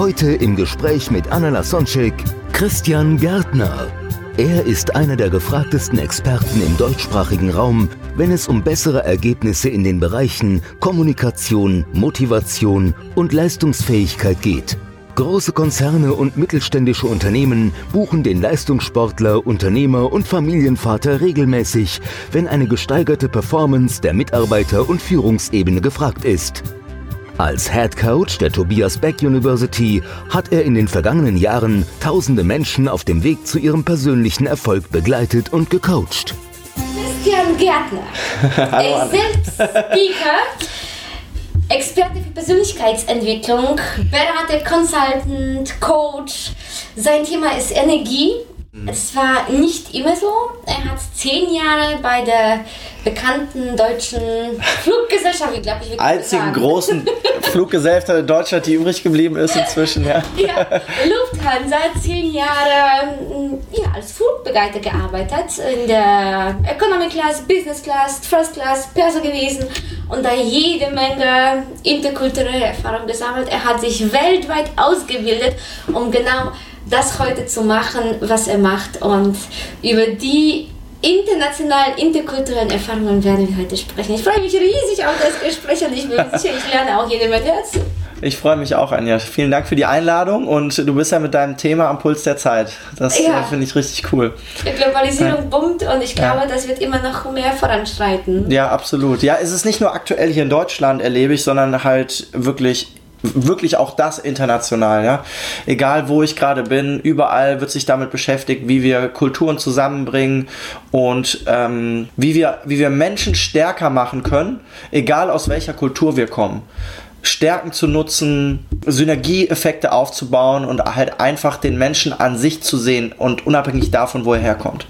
Heute im Gespräch mit Anna Lasonczek, Christian Gärtner. Er ist einer der gefragtesten Experten im deutschsprachigen Raum, wenn es um bessere Ergebnisse in den Bereichen Kommunikation, Motivation und Leistungsfähigkeit geht. Große Konzerne und mittelständische Unternehmen buchen den Leistungssportler, Unternehmer und Familienvater regelmäßig, wenn eine gesteigerte Performance der Mitarbeiter und Führungsebene gefragt ist. Als Head Coach der Tobias Beck University hat er in den vergangenen Jahren tausende Menschen auf dem Weg zu ihrem persönlichen Erfolg begleitet und gecoacht. Christian Gärtner. er ist selbst Speaker, Experte für Persönlichkeitsentwicklung, Berater, Consultant, Coach. Sein Thema ist Energie. Es war nicht immer so. Er hat zehn Jahre bei der bekannten deutschen Fluggesellschaft, ich glaube, ich will einzigen sagen. großen Fluggesellschaft in Deutschland, die übrig geblieben ist inzwischen, ja. ja, Lufthansa zehn Jahre ja, als Flugbegleiter gearbeitet, in der Economy Class, Business Class, First Class, Perso gewesen und da jede Menge interkulturelle Erfahrung gesammelt. Er hat sich weltweit ausgebildet, um genau das heute zu machen, was er macht und über die internationalen, interkulturellen Erfahrungen werden wir heute sprechen. Ich freue mich riesig auf das Gespräch und ich bin sicher, ich lerne auch jede Menge dazu. Ich freue mich auch, Anja. Vielen Dank für die Einladung und du bist ja mit deinem Thema am Puls der Zeit. Das Ja. äh, finde ich richtig cool. Die Globalisierung boomt und ich glaube, das wird immer noch mehr voranschreiten. Ja, absolut. Ja, es ist nicht nur aktuell hier in Deutschland, erlebe ich, sondern halt wirklich wirklich auch das international, ja. Egal wo ich gerade bin, überall wird sich damit beschäftigt, wie wir Kulturen zusammenbringen und ähm, wie, wir, wie wir Menschen stärker machen können, egal aus welcher Kultur wir kommen. Stärken zu nutzen, Synergieeffekte aufzubauen und halt einfach den Menschen an sich zu sehen und unabhängig davon, wo er herkommt.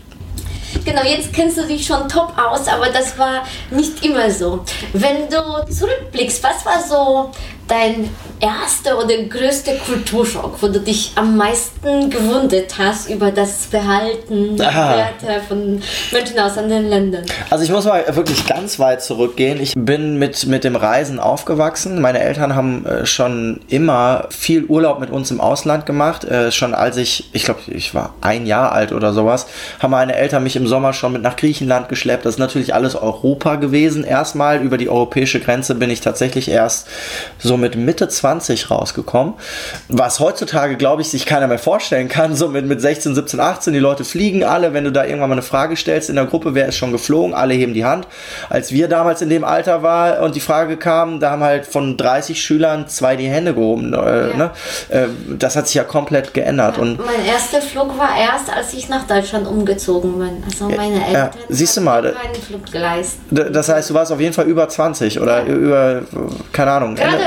Genau, jetzt kennst du dich schon top aus, aber das war nicht immer so. Wenn du zurückblickst, was war so dein erster oder größter Kulturschock, wo du dich am meisten gewundert hast über das Verhalten. Werte von Menschen aus anderen Ländern? Also ich muss mal wirklich ganz weit zurückgehen. Ich bin mit, mit dem Reisen aufgewachsen. Meine Eltern haben äh, schon immer viel Urlaub mit uns im Ausland gemacht. Äh, schon als ich, ich glaube, ich war ein Jahr alt oder sowas, haben meine Eltern mich im Sommer schon mit nach Griechenland geschleppt. Das ist natürlich alles Europa gewesen. Erstmal über die europäische Grenze bin ich tatsächlich erst so mit Mitte 20 20 rausgekommen, was heutzutage, glaube ich, sich keiner mehr vorstellen kann, so mit, mit 16, 17, 18, die Leute fliegen alle, wenn du da irgendwann mal eine Frage stellst in der Gruppe, wer ist schon geflogen, alle heben die Hand. Als wir damals in dem Alter waren und die Frage kam, da haben halt von 30 Schülern zwei die Hände gehoben. Äh, ja. ne? äh, das hat sich ja komplett geändert. Ja, und mein erster Flug war erst, als ich nach Deutschland umgezogen bin. Also meine Eltern ja, siehst du mal, keinen Flug geleistet. Das heißt, du warst auf jeden Fall über 20 oder über, keine Ahnung. Gerade,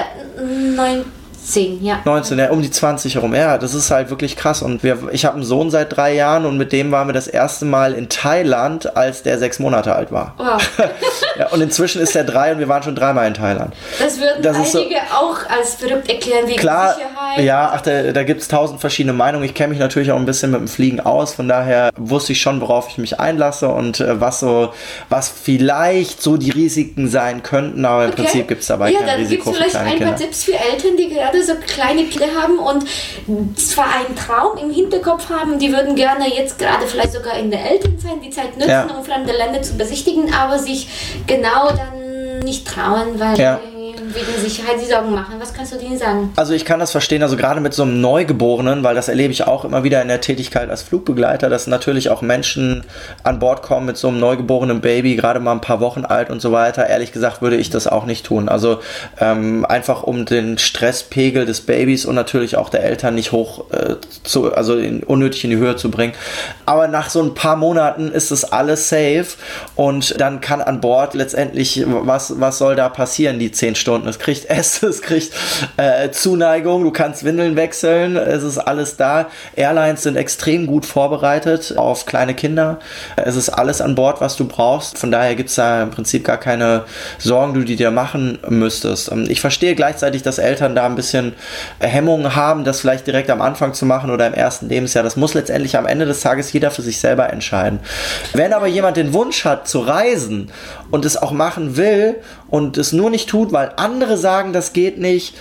Nine. 19, ja. 19, ja, um die 20 herum. Ja, das ist halt wirklich krass. Und wir, ich habe einen Sohn seit drei Jahren und mit dem waren wir das erste Mal in Thailand, als der sechs Monate alt war. Wow. Ja, und inzwischen ist er drei und wir waren schon dreimal in Thailand. Das würden Das ist so- einige auch als verrückt erklären, wegen Klar, Sicherheit. ja, ach, da, da gibt es tausend verschiedene Meinungen. Ich kenne mich natürlich auch ein bisschen mit dem Fliegen aus. Von daher wusste ich schon, worauf ich mich einlasse und äh, was so, was vielleicht so die Risiken sein könnten. Aber im Okay. Prinzip gibt es dabei ja, kein dann Risiko gibt's für vielleicht kleine ein paar Kinder. Tipps für Eltern, die gerade so kleine Kinder haben und zwar einen Traum im Hinterkopf haben, die würden gerne jetzt gerade vielleicht sogar in der Elternzeit die Zeit nutzen, Ja. um fremde Länder zu besichtigen, aber sich genau dann nicht trauen, weil Ja. Wegen Sicherheit die Sorgen machen. Was kannst du denen sagen? Also ich kann das verstehen, also gerade mit so einem Neugeborenen, weil das erlebe ich auch immer wieder in der Tätigkeit als Flugbegleiter, dass natürlich auch Menschen an Bord kommen mit so einem neugeborenen Baby, gerade mal ein paar Wochen alt und so weiter. Ehrlich gesagt würde ich das auch nicht tun. Also ähm, einfach um den Stresspegel des Babys und natürlich auch der Eltern nicht hoch äh, zu, also in, unnötig in die Höhe zu bringen. Aber nach so ein paar Monaten ist es alles safe und dann kann an Bord letztendlich, was, was soll da passieren, die zehn Stunden? Es kriegt Essen, es kriegt äh, Zuneigung, du kannst Windeln wechseln, es ist alles da. Airlines sind extrem gut vorbereitet auf kleine Kinder. Es ist alles an Bord, was du brauchst. Von daher gibt es da im Prinzip gar keine Sorgen, die du dir machen müsstest. Ähm, ich verstehe gleichzeitig, dass Eltern da ein bisschen Hemmungen haben, das vielleicht direkt am Anfang zu machen oder im ersten Lebensjahr. Das muss letztendlich am Ende des Tages jeder für sich selber entscheiden. Wenn aber jemand den Wunsch hat zu reisen und es auch machen will und es nur nicht tut, weil andere sagen, das geht nicht,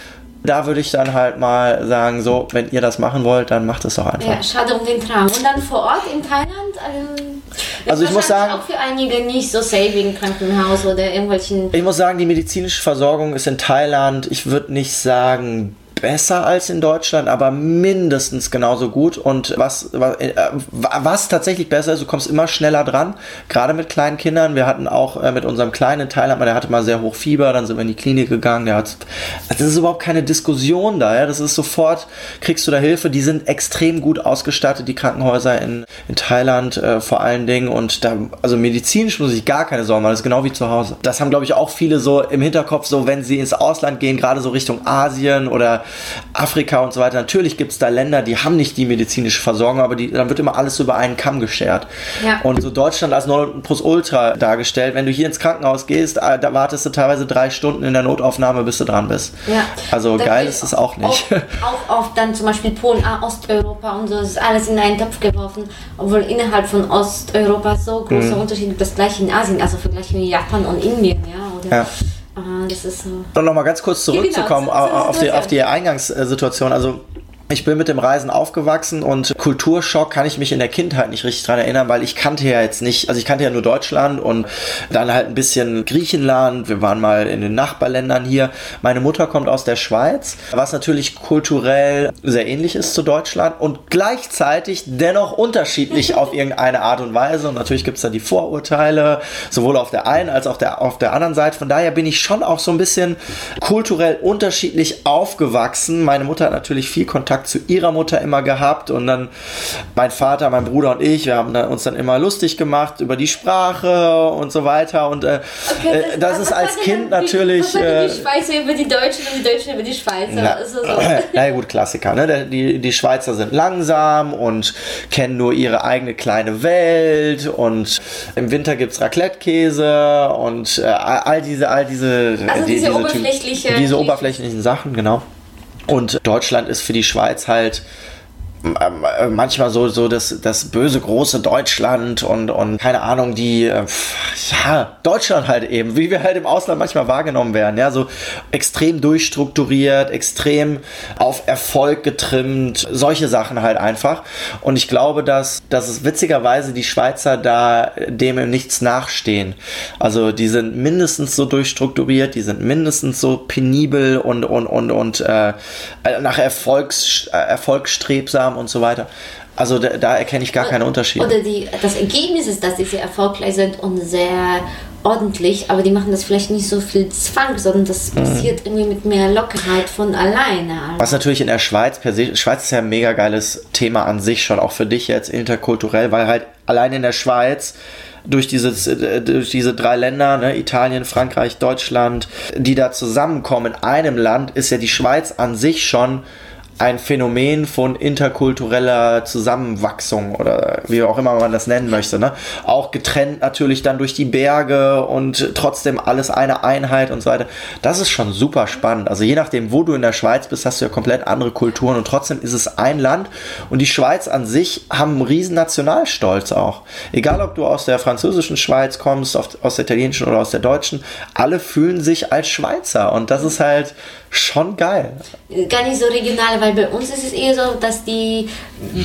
da würde ich dann halt mal sagen, so, wenn ihr das machen wollt, dann macht es doch einfach. Ja, schade um den Traum. Und dann vor Ort in Thailand, ähm, also ich muss sagen, auch für einige nicht so safe wegen Krankenhaus oder irgendwelchen. Ich muss sagen, die medizinische Versorgung ist in Thailand, ich würde nicht sagen besser als in Deutschland, aber mindestens genauso gut. Und was, was, äh, was tatsächlich besser ist, du kommst immer schneller dran, gerade mit kleinen Kindern. Wir hatten auch äh, mit unserem kleinen Thailand, der hatte mal sehr hoch Fieber, dann sind wir in die Klinik gegangen. Der hat, das ist überhaupt keine Diskussion da. Ja? Das ist sofort, kriegst du da Hilfe. Die sind extrem gut ausgestattet, die Krankenhäuser in, in Thailand äh, vor allen Dingen. Und da, also medizinisch muss ich gar keine Sorgen machen. Das ist genau wie zu Hause. Das haben, glaube ich, auch viele so im Hinterkopf, so wenn sie ins Ausland gehen, gerade so Richtung Asien oder Afrika und so weiter. Natürlich gibt es da Länder, die haben nicht die medizinische Versorgung, aber die, dann wird immer alles über einen Kamm geschert. Ja. Und so Deutschland als Plus Ultra dargestellt. Wenn du hier ins Krankenhaus gehst, äh, da wartest du teilweise drei Stunden in der Notaufnahme, bis du dran bist. Ja. Also da geil ist es auch nicht. Auch, auch oft dann zum Beispiel Polen, ah, Osteuropa und so, das ist alles in einen Topf geworfen, obwohl innerhalb von Osteuropa so große mhm. Unterschiede gibt, das gleiche in Asien, also vergleichen Japan und Indien, ja. Oder ja. Ah, das ist so. Und nochmal ganz kurz zurückzukommen ja, genau. auf, die, auf die Eingangssituation. Also ich bin mit dem Reisen aufgewachsen und Kulturschock kann ich mich in der Kindheit nicht richtig dran erinnern, weil ich kannte ja jetzt nicht, also ich kannte ja nur Deutschland und dann halt ein bisschen Griechenland. Wir waren mal in den Nachbarländern hier. Meine Mutter kommt aus der Schweiz, was natürlich kulturell sehr ähnlich ist zu Deutschland und gleichzeitig dennoch unterschiedlich auf irgendeine Art und Weise. Und natürlich gibt es da die Vorurteile, sowohl auf der einen als auch der, auf der anderen Seite. Von daher bin ich schon auch so ein bisschen kulturell unterschiedlich aufgewachsen. Meine Mutter hat natürlich viel Kontakt Kontakt zu ihrer Mutter immer gehabt und dann mein Vater, mein Bruder und ich, wir haben uns dann immer lustig gemacht über die Sprache und so weiter und äh, okay, das, äh, das ist als Kind dann, natürlich... Die, äh, die Schweizer über die Deutschen und die Deutschen über die Schweizer. Na, also so. ja gut, Klassiker. Ne? Die, die Schweizer sind langsam und kennen nur ihre eigene kleine Welt und im Winter gibt es Raclette-Käse und äh, all diese, all diese, also die, diese, diese, oberflächliche, diese oberflächlichen Sachen, genau. Und Deutschland ist für die Schweiz halt äh, manchmal so, so das, das böse große Deutschland und, und keine Ahnung, die, äh, ja, Deutschland halt eben, wie wir halt im Ausland manchmal wahrgenommen werden, ja, so extrem durchstrukturiert, extrem auf Erfolg getrimmt, solche Sachen halt einfach. Und ich glaube, dass, dass es witzigerweise die Schweizer da dem im nichts nachstehen. Also die sind mindestens so durchstrukturiert, die sind mindestens so penibel und, und, und, und äh, nach Erfolgs, äh, Erfolgsstrebsam haben und so weiter. Also da, da erkenne ich gar keinen Unterschied. Oder die, das Ergebnis ist, dass sie sehr erfolgreich sind und sehr ordentlich, aber die machen das vielleicht nicht so viel Zwang, sondern das mhm. passiert irgendwie mit mehr Lockerheit von alleine. Was natürlich in der Schweiz per se, Schweiz ist ja ein mega geiles Thema an sich schon, auch für dich jetzt interkulturell, weil halt allein in der Schweiz durch, dieses, durch diese drei Länder, ne, Italien, Frankreich, Deutschland, die da zusammenkommen in einem Land, ist ja die Schweiz an sich schon ein Phänomen von interkultureller Zusammenwachsung oder wie auch immer man das nennen möchte. Ne? Auch getrennt natürlich dann durch die Berge und trotzdem alles eine Einheit und so weiter. Das ist schon super spannend. Also je nachdem, wo du in der Schweiz bist, hast du ja komplett andere Kulturen und trotzdem ist es ein Land und die Schweiz an sich haben einen riesen Nationalstolz auch. Egal, ob du aus der französischen Schweiz kommst, aus der italienischen oder aus der deutschen, alle fühlen sich als Schweizer und das ist halt schon geil. Gar nicht so regional, weil bei uns ist es eher so, dass die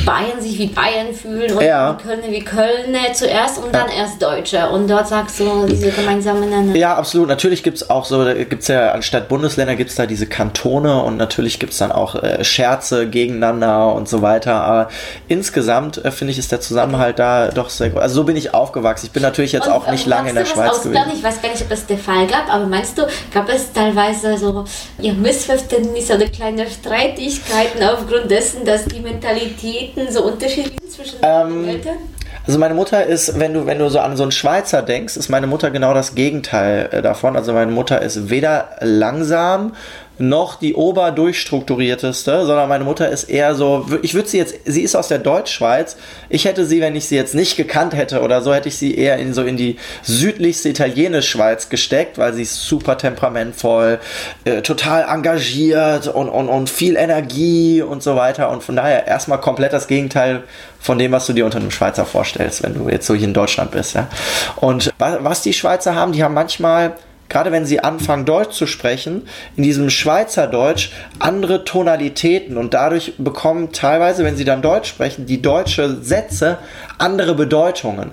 Bayern sich wie Bayern fühlen und ja. Kölner wie Kölner zuerst und ja. dann erst Deutsche. Und dort sagst du diese gemeinsamen Nenner. Ja, absolut. Natürlich gibt es auch so, da gibt es ja anstatt Bundesländer gibt es da diese Kantone und natürlich gibt es dann auch äh, Scherze gegeneinander und so weiter. Aber insgesamt äh, finde ich, ist der Zusammenhalt da doch sehr gut. Also so bin ich aufgewachsen. Ich bin natürlich jetzt und, auch nicht lange in der Schweiz gewesen. Ich weiß gar nicht, ob das der Fall gab, aber meinst du, gab es teilweise so ja, Missverständnisse oder kleine Streitigkeiten aufgrund dessen, dass die Mentalitäten so unterschiedlich sind zwischen ähm, den Eltern? Also meine Mutter ist, wenn du, wenn du so an so einen Schweizer denkst, ist meine Mutter genau das Gegenteil äh, davon. Also meine Mutter ist weder langsam noch die oberdurchstrukturierteste, sondern meine Mutter ist eher so, ich würde sie jetzt, sie ist aus der Deutschschweiz, ich hätte sie, wenn ich sie jetzt nicht gekannt hätte oder so, hätte ich sie eher in so in die südlichste italienische Schweiz gesteckt, weil sie ist super temperamentvoll, äh, total engagiert und, und, und viel Energie und so weiter und von daher erstmal komplett das Gegenteil von dem, was du dir unter einem Schweizer vorstellst, wenn du jetzt so hier in Deutschland bist. Ja? Und was die Schweizer haben, die haben manchmal gerade wenn sie anfangen Deutsch zu sprechen, in diesem Schweizerdeutsch andere Tonalitäten und dadurch bekommen teilweise, wenn sie dann Deutsch sprechen, die deutsche Sätze andere Bedeutungen.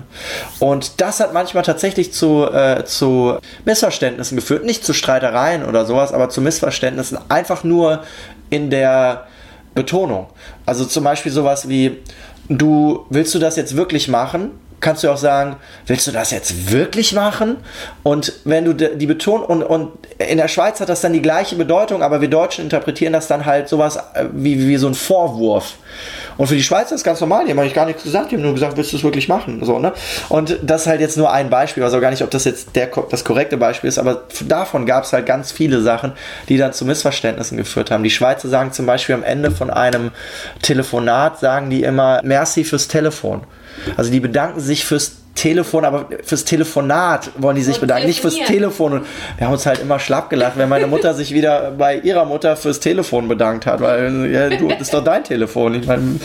Und das hat manchmal tatsächlich zu, äh, zu Missverständnissen geführt, nicht zu Streitereien oder sowas, aber zu Missverständnissen, einfach nur in der Betonung. Also zum Beispiel sowas wie, du willst du das jetzt wirklich machen? Kannst du auch sagen, willst du das jetzt wirklich machen? Und wenn du die Betonung, und, und in der Schweiz hat das dann die gleiche Bedeutung, aber wir Deutschen interpretieren das dann halt sowas äh, wie, wie so ein Vorwurf. Und für die Schweizer ist ganz normal, die haben eigentlich gar nichts gesagt, die haben nur gesagt, willst du es wirklich machen? So, ne? Und das ist halt jetzt nur ein Beispiel, also gar nicht, ob das jetzt der, das korrekte Beispiel ist, aber davon gab es halt ganz viele Sachen, die dann zu Missverständnissen geführt haben. Die Schweizer sagen zum Beispiel am Ende von einem Telefonat, sagen die immer, merci fürs Telefon. Also die bedanken sich fürs Telefon, aber fürs Telefonat wollen die sich bedanken, nicht fürs Telefon. Und wir haben uns halt immer schlapp gelacht, wenn meine Mutter sich wieder bei ihrer Mutter fürs Telefon bedankt hat, weil ja, du, das ist doch dein Telefon. Ich meine,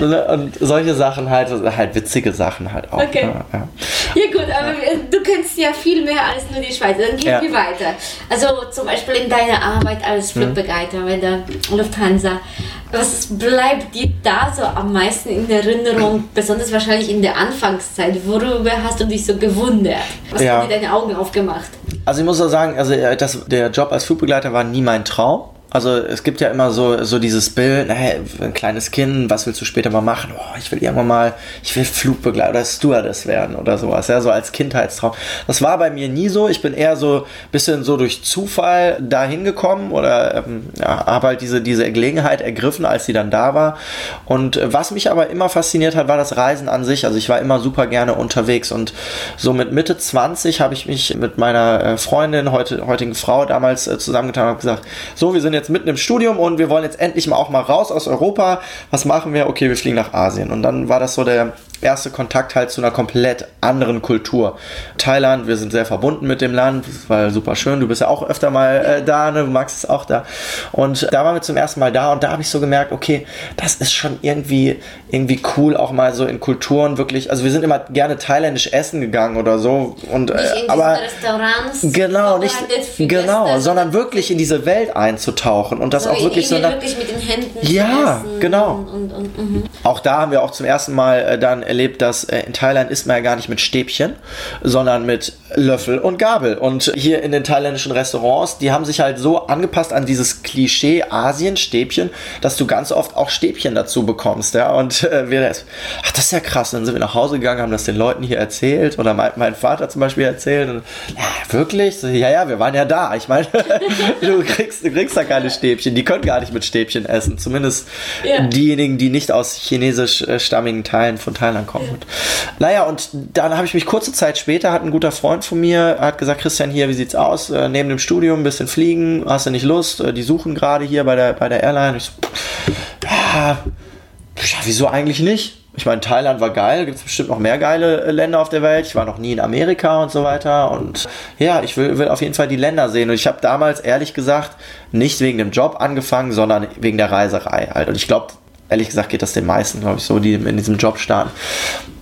ne, und solche Sachen halt, halt witzige Sachen halt auch. Okay. Ja, ja. ja gut, aber du kennst ja viel mehr als nur die Schweiz. Dann gehen ja. wir weiter. Also zum Beispiel in deiner Arbeit als hm. Flugbegleiter bei der Lufthansa. Was bleibt dir da so am meisten in Erinnerung, besonders wahrscheinlich in der Anfangszeit? Worüber hast du dich so gewundert? Was ja. haben dir deine Augen aufgemacht? Also ich muss auch sagen, also das, der Job als Flugbegleiter war nie mein Traum. Also es gibt ja immer so, so dieses Bild, naja, ein kleines Kind, was willst du später mal machen? Oh, ich will irgendwann mal, ich will Flugbegleiter oder Stewardess werden oder sowas, ja, so als Kindheitstraum. Das war bei mir nie so. Ich bin eher so ein bisschen so durch Zufall dahin gekommen oder ähm, ja, habe halt diese, diese Gelegenheit ergriffen, als sie dann da war. Und was mich aber immer fasziniert hat, war das Reisen an sich. Also ich war immer super gerne unterwegs und so mit Mitte 20 habe ich mich mit meiner äh, Freundin, heute, heutigen Frau damals äh, zusammengetan und habe gesagt, so, wir sind jetzt mitten im Studium und wir wollen jetzt endlich mal auch mal raus aus Europa. Was machen wir? Okay, wir fliegen nach Asien. Und dann war das so der erste Kontakt halt zu einer komplett anderen Kultur. Thailand, wir sind sehr verbunden mit dem Land, das war super schön. Du bist ja auch öfter mal äh, da, ne? du magst es auch da. Und da waren wir zum ersten Mal da und da habe ich so gemerkt, okay, das ist schon irgendwie, irgendwie cool, auch mal so in Kulturen wirklich. Also wir sind immer gerne thailändisch essen gegangen oder so. Und, äh, aber Restaurants. Genau, nicht genau, sondern wirklich in diese Welt einzutauchen und das so auch wirklich so. Wirklich mit den Händen. Ja, genau. Und, und, und, mhm. auch da haben wir auch zum ersten Mal äh, dann erlebt, dass äh, in Thailand isst man ja gar nicht mit Stäbchen, sondern mit Löffel und Gabel. Und hier in den thailändischen Restaurants, die haben sich halt so angepasst an dieses Klischee Asien-Stäbchen, dass du ganz oft auch Stäbchen dazu bekommst. Ja? Und äh, wir, ach, das ist ja krass. dann sind wir nach Hause gegangen, haben das den Leuten hier erzählt oder mein, mein Vater zum Beispiel erzählt. Und, ja, wirklich? So, ja, ja, wir waren ja da. Ich meine, du, kriegst, du kriegst da keine Stäbchen. Die können gar nicht mit Stäbchen essen. Zumindest ja. diejenigen, die nicht aus chinesisch äh, stammigen Teilen von Thailand dann kommen wird. Naja, und dann habe ich mich kurze Zeit später, hat ein guter Freund von mir, hat gesagt, Christian, hier, wie sieht's aus? Äh, neben dem Studium ein bisschen fliegen, hast du nicht Lust? Äh, die suchen gerade hier bei der, bei der Airline. Ich so, ja, ja, wieso eigentlich nicht? Ich meine, Thailand war geil, gibt es bestimmt noch mehr geile äh, Länder auf der Welt. Ich war noch nie in Amerika und so weiter. Und ja, ich will, will auf jeden Fall die Länder sehen. Und ich habe damals ehrlich gesagt nicht wegen dem Job angefangen, sondern wegen der Reiserei halt. Und ich glaube, ehrlich gesagt geht das den meisten, glaube ich, so, die in diesem Job starten.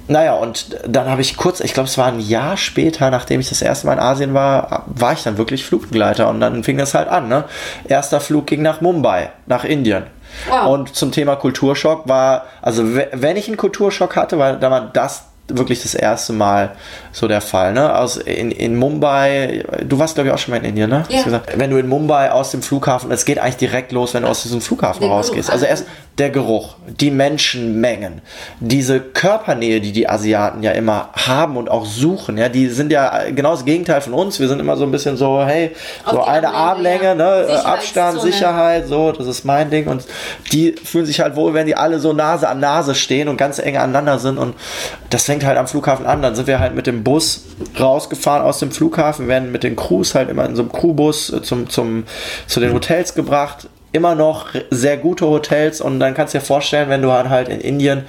Naja, und dann habe ich kurz, ich glaube, es war ein Jahr später, nachdem ich das erste Mal in Asien war, war ich dann wirklich Flugbegleiter und dann fing das halt an. Ne? Erster Flug ging nach Mumbai, nach Indien. Wow. Und zum Thema Kulturschock war, also wenn ich einen Kulturschock hatte, war, dann war das wirklich das erste Mal so der Fall. Ne? Aus, in, in Mumbai, du warst glaube ich auch schon mal in Indien, ne? Ja. Wenn du in Mumbai aus dem Flughafen, es geht eigentlich direkt los, wenn du aus diesem Flughafen der rausgehst. Also erst der Geruch, die Menschenmengen, diese Körpernähe, die die Asiaten ja immer haben und auch suchen, ja, die sind ja genau das Gegenteil von uns. Wir sind immer so ein bisschen so, hey, so eine Armlänge, ja. ne? Abstand, Sicherheit, so, das ist mein Ding. Und die fühlen sich halt wohl, wenn die alle so Nase an Nase stehen und ganz eng aneinander sind. Und deswegen fängt halt am Flughafen an. Dann sind wir halt mit dem Bus rausgefahren aus dem Flughafen, werden mit den Crews halt immer in so einem Crewbus zum, zum, zu den Hotels gebracht immer noch sehr gute Hotels und dann kannst du dir vorstellen, wenn du halt in Indien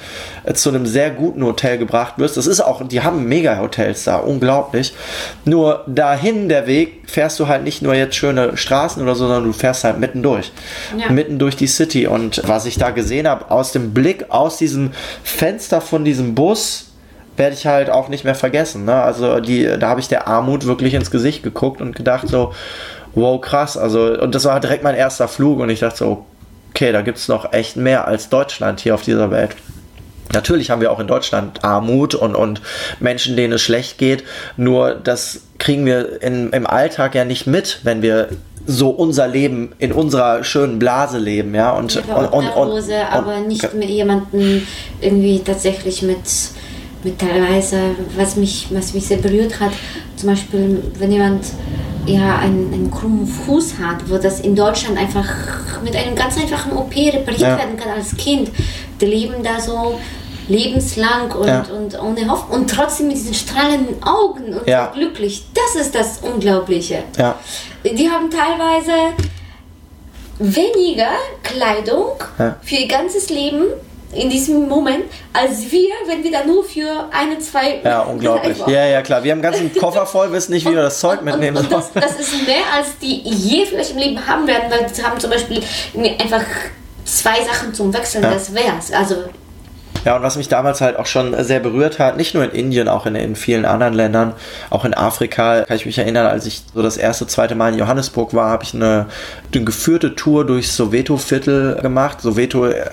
äh, zu einem sehr guten Hotel gebracht wirst, das ist auch, die haben mega Hotels da, unglaublich. Nur dahin der Weg fährst du halt nicht nur jetzt schöne Straßen oder so, sondern du fährst halt mitten durch. Ja. Mitten durch die City und was ich da gesehen habe, aus dem Blick aus diesem Fenster von diesem Bus, werde ich halt auch nicht mehr vergessen. Ne? Also die, da habe ich der Armut wirklich ins Gesicht geguckt und gedacht so, wow, krass. Also, und das war direkt mein erster Flug und ich dachte so, okay, da gibt es noch echt mehr als Deutschland hier auf dieser Welt. Natürlich haben wir auch in Deutschland Armut und, und Menschen, denen es schlecht geht. Nur das kriegen wir in, im Alltag ja nicht mit, wenn wir so unser Leben in unserer schönen Blase leben, ja. Und, und, und, und, und, aber nicht mit jemandem irgendwie tatsächlich mit, mit teilweise, was mich, was mich sehr berührt hat. Zum Beispiel, wenn jemand ja, einen, einen krummen Fuß hat, wo das in Deutschland einfach mit einem ganz einfachen OP repariert ja. werden kann als Kind. Die leben da so lebenslang und, ja. und ohne Hoffnung und trotzdem mit diesen strahlenden Augen und ja. so glücklich. Das ist das Unglaubliche. Ja. Die haben teilweise weniger Kleidung für ihr ganzes Leben in diesem Moment, als wir, wenn wir da nur für eine, zwei. Ja, unglaublich. Ja, ja, klar. Wir haben einen ganzen Koffer voll, wissen nicht, wie wir das Zeug mitnehmen sollen. Das, das, ist mehr, als die je vielleicht im Leben haben werden, weil sie haben zum Beispiel einfach zwei Sachen zum Wechseln, ja. das wär's. Also ja, und was mich damals halt auch schon sehr berührt hat, nicht nur in Indien, auch in, in vielen anderen Ländern, auch in Afrika, kann ich mich erinnern, als ich so das erste, zweite Mal in Johannesburg war, habe ich eine, eine geführte Tour durchs Soweto-Viertel gemacht. Soweto, äh,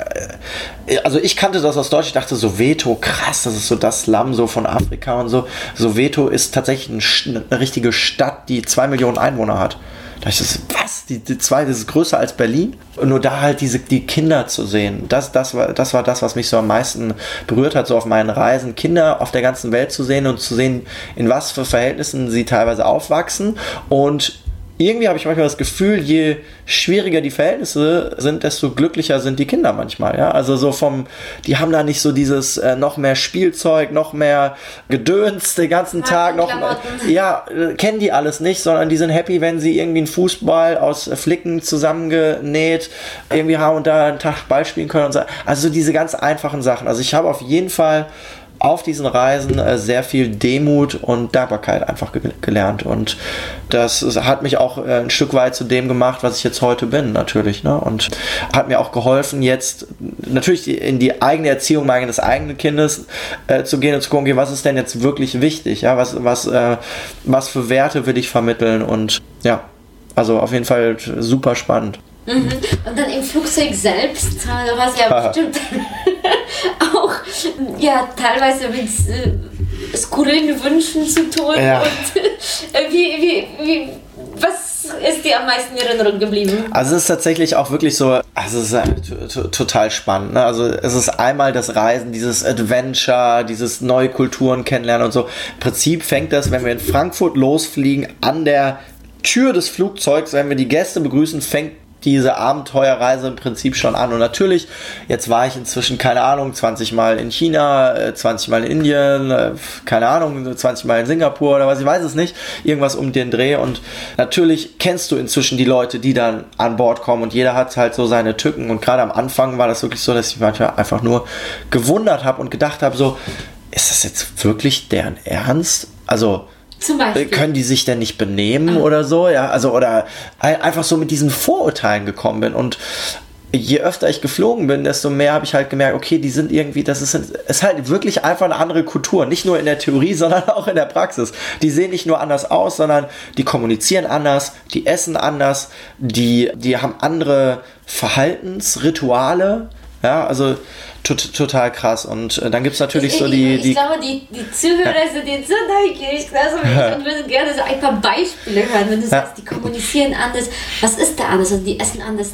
also ich kannte das aus Deutsch, ich dachte Soweto, krass, das ist so das Slum so von Afrika und so. Soweto ist tatsächlich eine richtige Stadt, die zwei Millionen Einwohner hat. Da ich das, was? Die, die zweite ist größer als Berlin? Und nur da halt diese, die Kinder zu sehen, das, das, war, das war das, was mich so am meisten berührt hat, so auf meinen Reisen. Kinder auf der ganzen Welt zu sehen und zu sehen, in was für Verhältnissen sie teilweise aufwachsen und irgendwie habe ich manchmal das Gefühl, je schwieriger die Verhältnisse sind, desto glücklicher sind die Kinder manchmal. Ja? Also so vom, die haben da nicht so dieses äh, noch mehr Spielzeug, noch mehr Gedöns den ganzen Tag, noch ja, äh, kennen die alles nicht, sondern die sind happy, wenn sie irgendwie einen Fußball aus Flicken zusammengenäht, irgendwie haben und da einen Tag Ball spielen können und so. Also diese ganz einfachen Sachen. Also ich habe auf jeden Fall auf diesen Reisen äh, sehr viel Demut und Dankbarkeit einfach ge gelernt. Und das hat mich auch äh, ein Stück weit zu dem gemacht, was ich jetzt heute bin, natürlich. Ne? Und hat mir auch geholfen, jetzt natürlich in die eigene Erziehung meines eigenen Kindes äh, zu gehen und zu gucken, okay, was ist denn jetzt wirklich wichtig? Ja? Was, was, äh, was für Werte will ich vermitteln? Und ja, also auf jeden Fall super spannend. Mhm. Und dann im Flugzeug selbst, war es ja bestimmt auch ja, teilweise mit äh, skurrilen Wünschen zu tun. Ja. Und äh, wie, wie, wie, was ist dir am meisten in Erinnerung geblieben? Also es ist tatsächlich auch wirklich so, also es ist total spannend. Ne? Also es ist einmal das Reisen, dieses Adventure, dieses neue Kulturen kennenlernen und so. Im Prinzip fängt das, wenn wir in Frankfurt losfliegen, an der Tür des Flugzeugs, wenn wir die Gäste begrüßen, fängt diese Abenteuerreise im Prinzip schon an. Und natürlich, jetzt war ich inzwischen, keine Ahnung, 20 Mal in China, 20 äh, Mal in Indien, äh, keine Ahnung, 20 Mal in Singapur oder was, ich weiß es nicht, irgendwas um den Dreh. Und natürlich kennst du inzwischen die Leute, die dann an Bord kommen und jeder hat halt so seine Tücken. Und gerade am Anfang war das wirklich so, dass ich manchmal einfach nur gewundert habe und gedacht habe, so, ist das jetzt wirklich deren Ernst? Also, zum Beispiel. Können die sich denn nicht benehmen ah. oder so? Ja, also oder einfach so mit diesen Vorurteilen gekommen bin und je öfter ich geflogen bin, desto mehr habe ich halt gemerkt, okay, die sind irgendwie, das ist, ist halt wirklich einfach eine andere Kultur. Nicht nur in der Theorie, sondern auch in der Praxis. Die sehen nicht nur anders aus, sondern die kommunizieren anders, die essen anders, die, die haben andere Verhaltensrituale. Ja, also total krass. Und äh, dann gibt es natürlich ich, so die, die. Ich glaube, die, die Zuhörer ja. sind jetzt so neugierig also, und würden gerne so ein paar Beispiele hören, wenn du ja. sagst, die kommunizieren anders. Was ist da anders? Also die essen anders.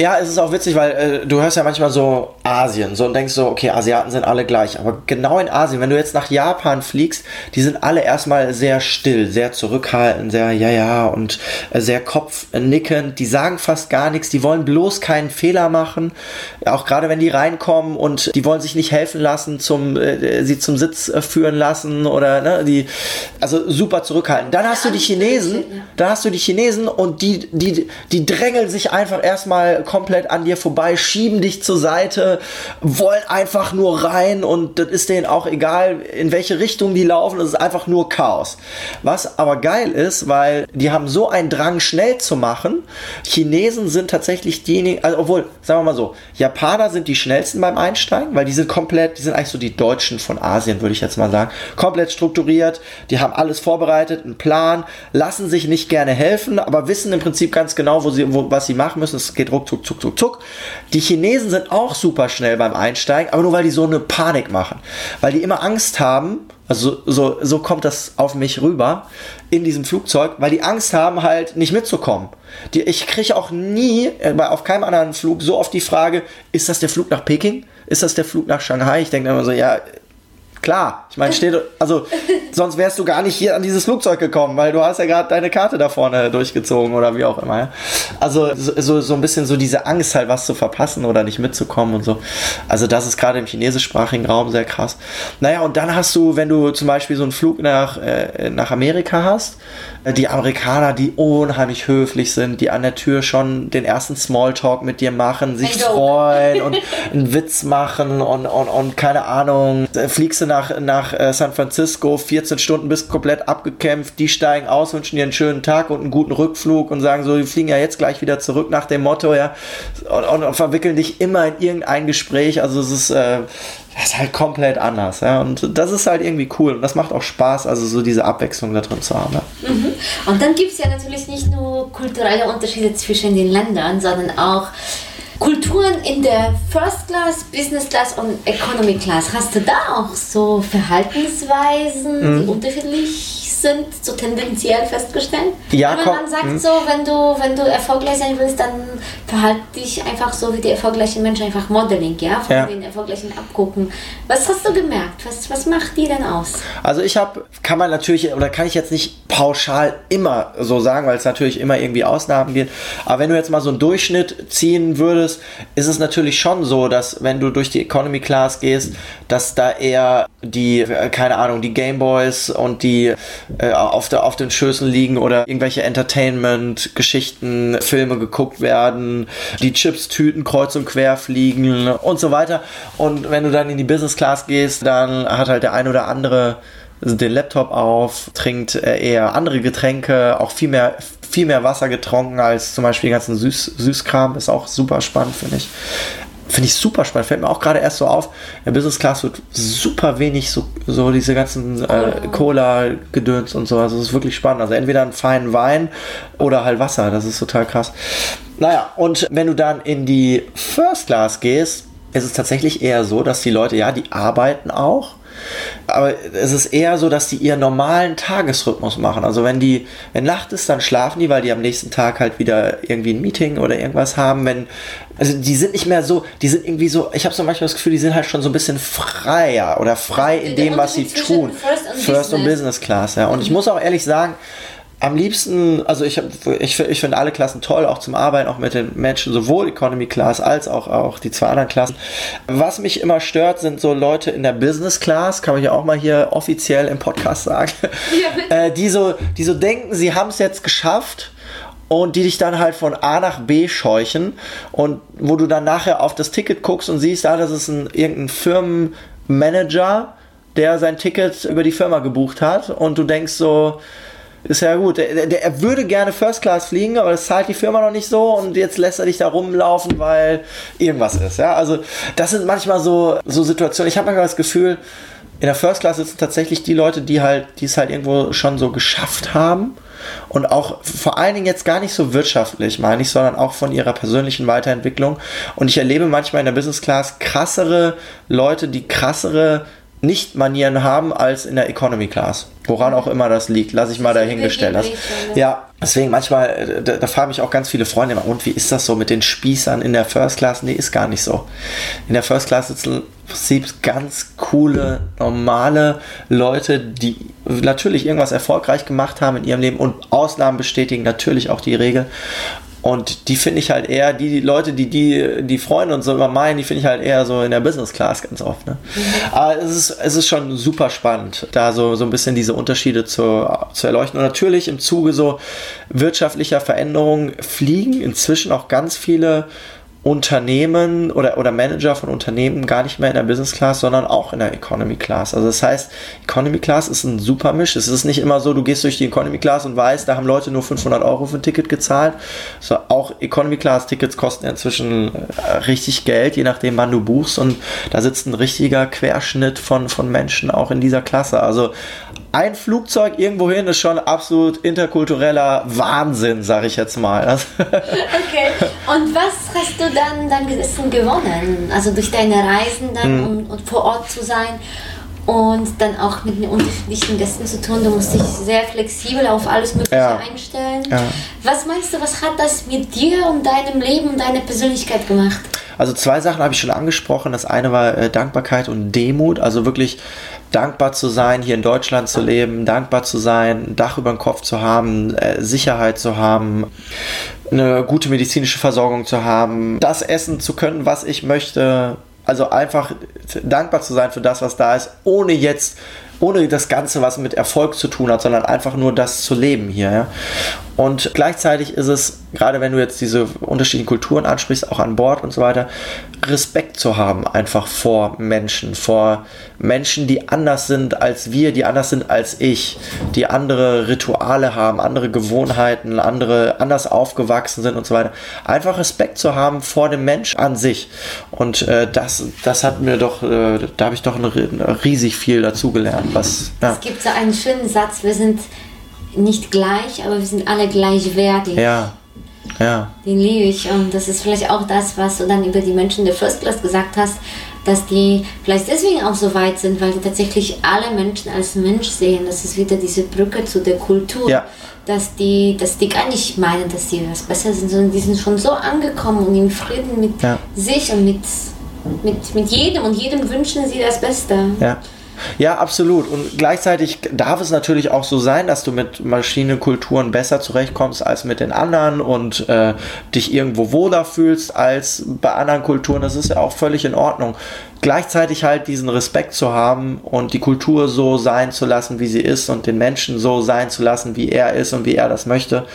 Ja, es ist auch witzig, weil äh, du hörst ja manchmal so Asien so und denkst so, okay, Asiaten sind alle gleich. Aber genau in Asien, wenn du jetzt nach Japan fliegst, die sind alle erstmal sehr still, sehr zurückhaltend, sehr ja, ja und äh, sehr kopfnickend. Die sagen fast gar nichts, die wollen bloß keinen Fehler machen. Auch gerade wenn die reinkommen und die wollen sich nicht helfen lassen, zum, äh, sie zum Sitz äh, führen lassen oder ne, die, also super zurückhaltend. Dann hast du die Chinesen, dann hast du die Chinesen und die, die, die drängeln sich einfach erstmal komplett an dir vorbei, schieben dich zur Seite, wollen einfach nur rein und das ist denen auch egal, in welche Richtung die laufen, es ist einfach nur Chaos. Was aber geil ist, weil die haben so einen Drang, schnell zu machen. Chinesen sind tatsächlich diejenigen, also obwohl, sagen wir mal so, Japaner sind die schnellsten beim Einsteigen, weil die sind komplett, die sind eigentlich so die Deutschen von Asien, würde ich jetzt mal sagen. Komplett strukturiert, die haben alles vorbereitet, einen Plan, lassen sich nicht gerne helfen, aber wissen im Prinzip ganz genau, wo sie, wo, was sie machen müssen. Es geht ruckzuck zuck, zuck, zuck. Die Chinesen sind auch super schnell beim Einsteigen, aber nur weil die so eine Panik machen. Weil die immer Angst haben, also so, so kommt das auf mich rüber in diesem Flugzeug, weil die Angst haben, halt nicht mitzukommen. Die, ich kriege auch nie, äh, auf keinem anderen Flug, so oft die Frage, ist das der Flug nach Peking? Ist das der Flug nach Shanghai? Ich denke immer so, ja, Klar, ich meine, steht, also sonst wärst du gar nicht hier an dieses Flugzeug gekommen, weil du hast ja gerade deine Karte da vorne durchgezogen oder wie auch immer. Ja? Also so, so ein bisschen so diese Angst halt was zu verpassen oder nicht mitzukommen und so. Also das ist gerade im chinesischsprachigen Raum sehr krass. Naja, und dann hast du, wenn du zum Beispiel so einen Flug nach, äh, nach Amerika hast, äh, die Amerikaner, die unheimlich höflich sind, die an der Tür schon den ersten Smalltalk mit dir machen, sich freuen und einen Witz machen und, und, und keine Ahnung, fliegst du nach, nach äh, San Francisco, 14 Stunden bist komplett abgekämpft, die steigen aus, wünschen dir einen schönen Tag und einen guten Rückflug und sagen so, die fliegen ja jetzt gleich wieder zurück nach dem Motto, ja, und, und, und verwickeln dich immer in irgendein Gespräch, also es ist, äh, ist halt komplett anders, ja, und das ist halt irgendwie cool und das macht auch Spaß, also so diese Abwechslung da drin zu haben. Ja. Mhm. Und dann gibt es ja natürlich nicht nur kulturelle Unterschiede zwischen den Ländern, sondern auch Kulturen in der First Class, Business Class und Economy Class. Hast du da auch so Verhaltensweisen, mhm. die unterschiedlich sind, so tendenziell festgestellt? Ja, wenn man sagt mhm. so, wenn du, wenn du erfolgreich sein willst, dann verhalte dich einfach so wie die erfolgreichen Menschen, einfach Modeling, ja, von ja. den erfolgreichen abgucken. Was hast du gemerkt? Was, was macht die denn aus? Also ich habe, kann man natürlich, oder kann ich jetzt nicht pauschal immer so sagen, weil es natürlich immer irgendwie Ausnahmen gibt, aber wenn du jetzt mal so einen Durchschnitt ziehen würdest, ist, ist es natürlich schon so, dass wenn du durch die Economy Class gehst, dass da eher die, äh, keine Ahnung, die Gameboys und die äh, auf, der, auf den Schößen liegen oder irgendwelche Entertainment-Geschichten, Filme geguckt werden, die Chips-Tüten kreuz und quer fliegen und so weiter. Und wenn du dann in die Business Class gehst, dann hat halt der ein oder andere den Laptop auf, trinkt äh, eher andere Getränke, auch viel mehr, viel mehr Wasser getrunken als zum Beispiel den ganzen Süß, Süßkram. Ist auch super spannend, finde ich. Finde ich super spannend. Fällt mir auch gerade erst so auf. In Business Class wird super wenig so, so diese ganzen äh, Cola-Gedöns und so. Also es ist wirklich spannend. Also entweder einen feinen Wein oder halt Wasser. Das ist total krass. Naja, und wenn du dann in die First Class gehst, ist es tatsächlich eher so, dass die Leute, ja, die arbeiten auch aber es ist eher so, dass die ihren normalen Tagesrhythmus machen. Also wenn die, wenn Nacht ist, dann schlafen die, weil die am nächsten Tag halt wieder irgendwie ein Meeting oder irgendwas haben. Wenn, also die sind nicht mehr so, die sind irgendwie so, ich habe so manchmal das Gefühl, die sind halt schon so ein bisschen freier oder frei in dem, was sie tun. First und, First und Business Class, ja. Und ich muss auch ehrlich sagen, am liebsten, also ich, ich, ich finde alle Klassen toll, auch zum Arbeiten, auch mit den Menschen, sowohl Economy Class als auch, auch die zwei anderen Klassen. Was mich immer stört, sind so Leute in der Business Class, kann man ja auch mal hier offiziell im Podcast sagen, ja, äh, die, so, die so denken, sie haben es jetzt geschafft und die dich dann halt von A nach B scheuchen und wo du dann nachher auf das Ticket guckst und siehst, ah, das ist ein, irgendein Firmenmanager, der sein Ticket über die Firma gebucht hat und du denkst so, ist ja gut. Der, der, er würde gerne First Class fliegen, aber das zahlt die Firma noch nicht so und jetzt lässt er dich da rumlaufen, weil irgendwas ist. Ja, also das sind manchmal so, so Situationen. Ich habe manchmal das Gefühl, in der First Class sitzen tatsächlich die Leute, die halt, die es halt irgendwo schon so geschafft haben und auch vor allen Dingen jetzt gar nicht so wirtschaftlich, meine ich, sondern auch von ihrer persönlichen Weiterentwicklung. Und ich erlebe manchmal in der Business Class krassere Leute, die krassere nicht Manieren haben als in der Economy Class. Woran auch immer das liegt, lasse ich mal dahingestellt. Das, ja, deswegen manchmal, äh, da, da fragen mich auch ganz viele Freunde immer, und wie ist das so mit den Spießern in der First Class? Nee, ist gar nicht so. In der First Class sitzen Prinzip ganz coole, normale Leute, die natürlich irgendwas erfolgreich gemacht haben in ihrem Leben und Ausnahmen bestätigen natürlich auch die Regel. Und die finde ich halt eher, die, die, Leute, die, die die Freunde und so immer meinen, die finde ich halt eher so in der Business Class ganz oft. Ne? Mhm. Aber es ist, es ist schon super spannend, da so, so ein bisschen diese Unterschiede zu, zu erleuchten. Und natürlich im Zuge so wirtschaftlicher Veränderungen fliegen inzwischen auch ganz viele Unternehmen oder, oder Manager von Unternehmen gar nicht mehr in der Business Class, sondern auch in der Economy Class. Also das heißt, Economy Class ist ein super Misch. Es ist nicht immer so, du gehst durch die Economy Class und weißt, da haben Leute nur 500 Euro für ein Ticket gezahlt. So, auch Economy Class Tickets kosten inzwischen äh, richtig Geld, je nachdem wann du buchst und da sitzt ein richtiger Querschnitt von, von Menschen auch in dieser Klasse. Also ein Flugzeug irgendwo hin ist schon absolut interkultureller Wahnsinn, sag ich jetzt mal. okay. Und was hast du dann, dann gewonnen? Also durch deine Reisen dann, mhm. um, um vor Ort zu sein und dann auch mit den unterschiedlichen Gästen zu tun. Du musst dich sehr flexibel auf alles Mögliche ja. einstellen. Ja. Was meinst du, was hat das mit dir und deinem Leben und deiner Persönlichkeit gemacht? Also zwei Sachen habe ich schon angesprochen. Das eine war äh, Dankbarkeit und Demut. Also wirklich dankbar zu sein, hier in Deutschland zu leben, dankbar zu sein, ein Dach über dem Kopf zu haben, äh, Sicherheit zu haben, eine gute medizinische Versorgung zu haben, das essen zu können, was ich möchte. Also einfach dankbar zu sein für das, was da ist, ohne jetzt ohne das Ganze, was mit Erfolg zu tun hat, sondern einfach nur das zu leben hier. Ja? Und gleichzeitig ist es, gerade wenn du jetzt diese unterschiedlichen Kulturen ansprichst, auch an Bord und so weiter, Respekt zu haben einfach vor Menschen, vor Menschen, die anders sind als wir, die anders sind als ich, die andere Rituale haben, andere Gewohnheiten, andere anders aufgewachsen sind und so weiter. Einfach Respekt zu haben vor dem Mensch an sich. Und äh, das, das hat mir doch, äh, da habe ich doch riesig viel dazugelernt. Was, ja. Es gibt so einen schönen Satz, wir sind nicht gleich, aber wir sind alle gleichwertig. Ja. Ja. Den liebe ich. Und das ist vielleicht auch das, was du dann über die Menschen der First Class gesagt hast, dass die vielleicht deswegen auch so weit sind, weil die tatsächlich alle Menschen als Mensch sehen. Das ist wieder diese Brücke zu der Kultur. Ja. Dass die, dass die gar nicht meinen, dass sie was besser sind, sondern die sind schon so angekommen und im Frieden mit ja. sich und mit, mit, mit jedem und jedem wünschen sie das Beste. Ja. Ja, absolut. Und gleichzeitig darf es natürlich auch so sein, dass du mit Maschinenkulturen besser zurechtkommst als mit den anderen und äh, dich irgendwo wohler fühlst als bei anderen Kulturen. Das ist ja auch völlig in Ordnung. Gleichzeitig halt diesen Respekt zu haben und die Kultur so sein zu lassen, wie sie ist und den Menschen so sein zu lassen, wie er ist und wie er das möchte,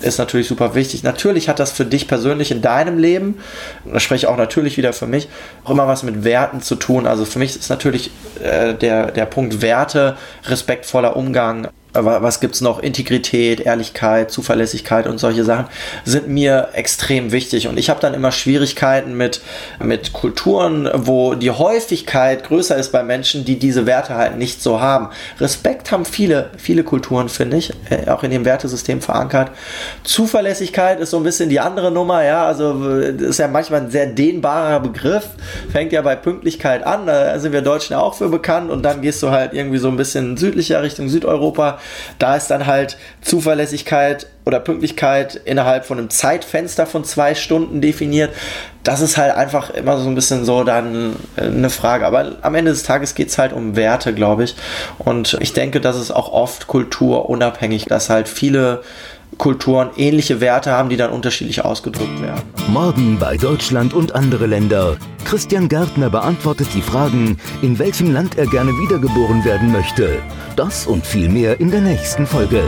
ist natürlich super wichtig. Natürlich hat das für dich persönlich in deinem Leben, da spreche ich auch natürlich wieder für mich, auch immer was mit Werten zu tun. Also für mich ist natürlich äh, der, der Punkt Werte, respektvoller Umgang, was gibt es noch? Integrität, Ehrlichkeit, Zuverlässigkeit und solche Sachen sind mir extrem wichtig. Und ich habe dann immer Schwierigkeiten mit, mit Kulturen, wo die Häufigkeit größer ist bei Menschen, die diese Werte halt nicht so haben. Respekt haben viele, viele Kulturen, finde ich, äh, auch in dem Wertesystem verankert. Zuverlässigkeit ist so ein bisschen die andere Nummer, ja. Also das ist ja manchmal ein sehr dehnbarer Begriff. Fängt ja bei Pünktlichkeit an, da sind wir Deutschen ja auch für bekannt. Und dann gehst du halt irgendwie so ein bisschen südlicher Richtung Südeuropa da ist dann halt Zuverlässigkeit oder Pünktlichkeit innerhalb von einem Zeitfenster von zwei Stunden definiert. Das ist halt einfach immer so ein bisschen so dann äh, eine Frage. Aber am Ende des Tages geht es halt um Werte, glaube ich. Und ich denke, dass es auch oft kulturunabhängig, dass halt viele Kulturen ähnliche Werte haben, die dann unterschiedlich ausgedrückt werden. Morgen bei Deutschland und andere Länder. Christian Gärtner beantwortet die Fragen, in welchem Land er gerne wiedergeboren werden möchte. Das und viel mehr in der nächsten Folge.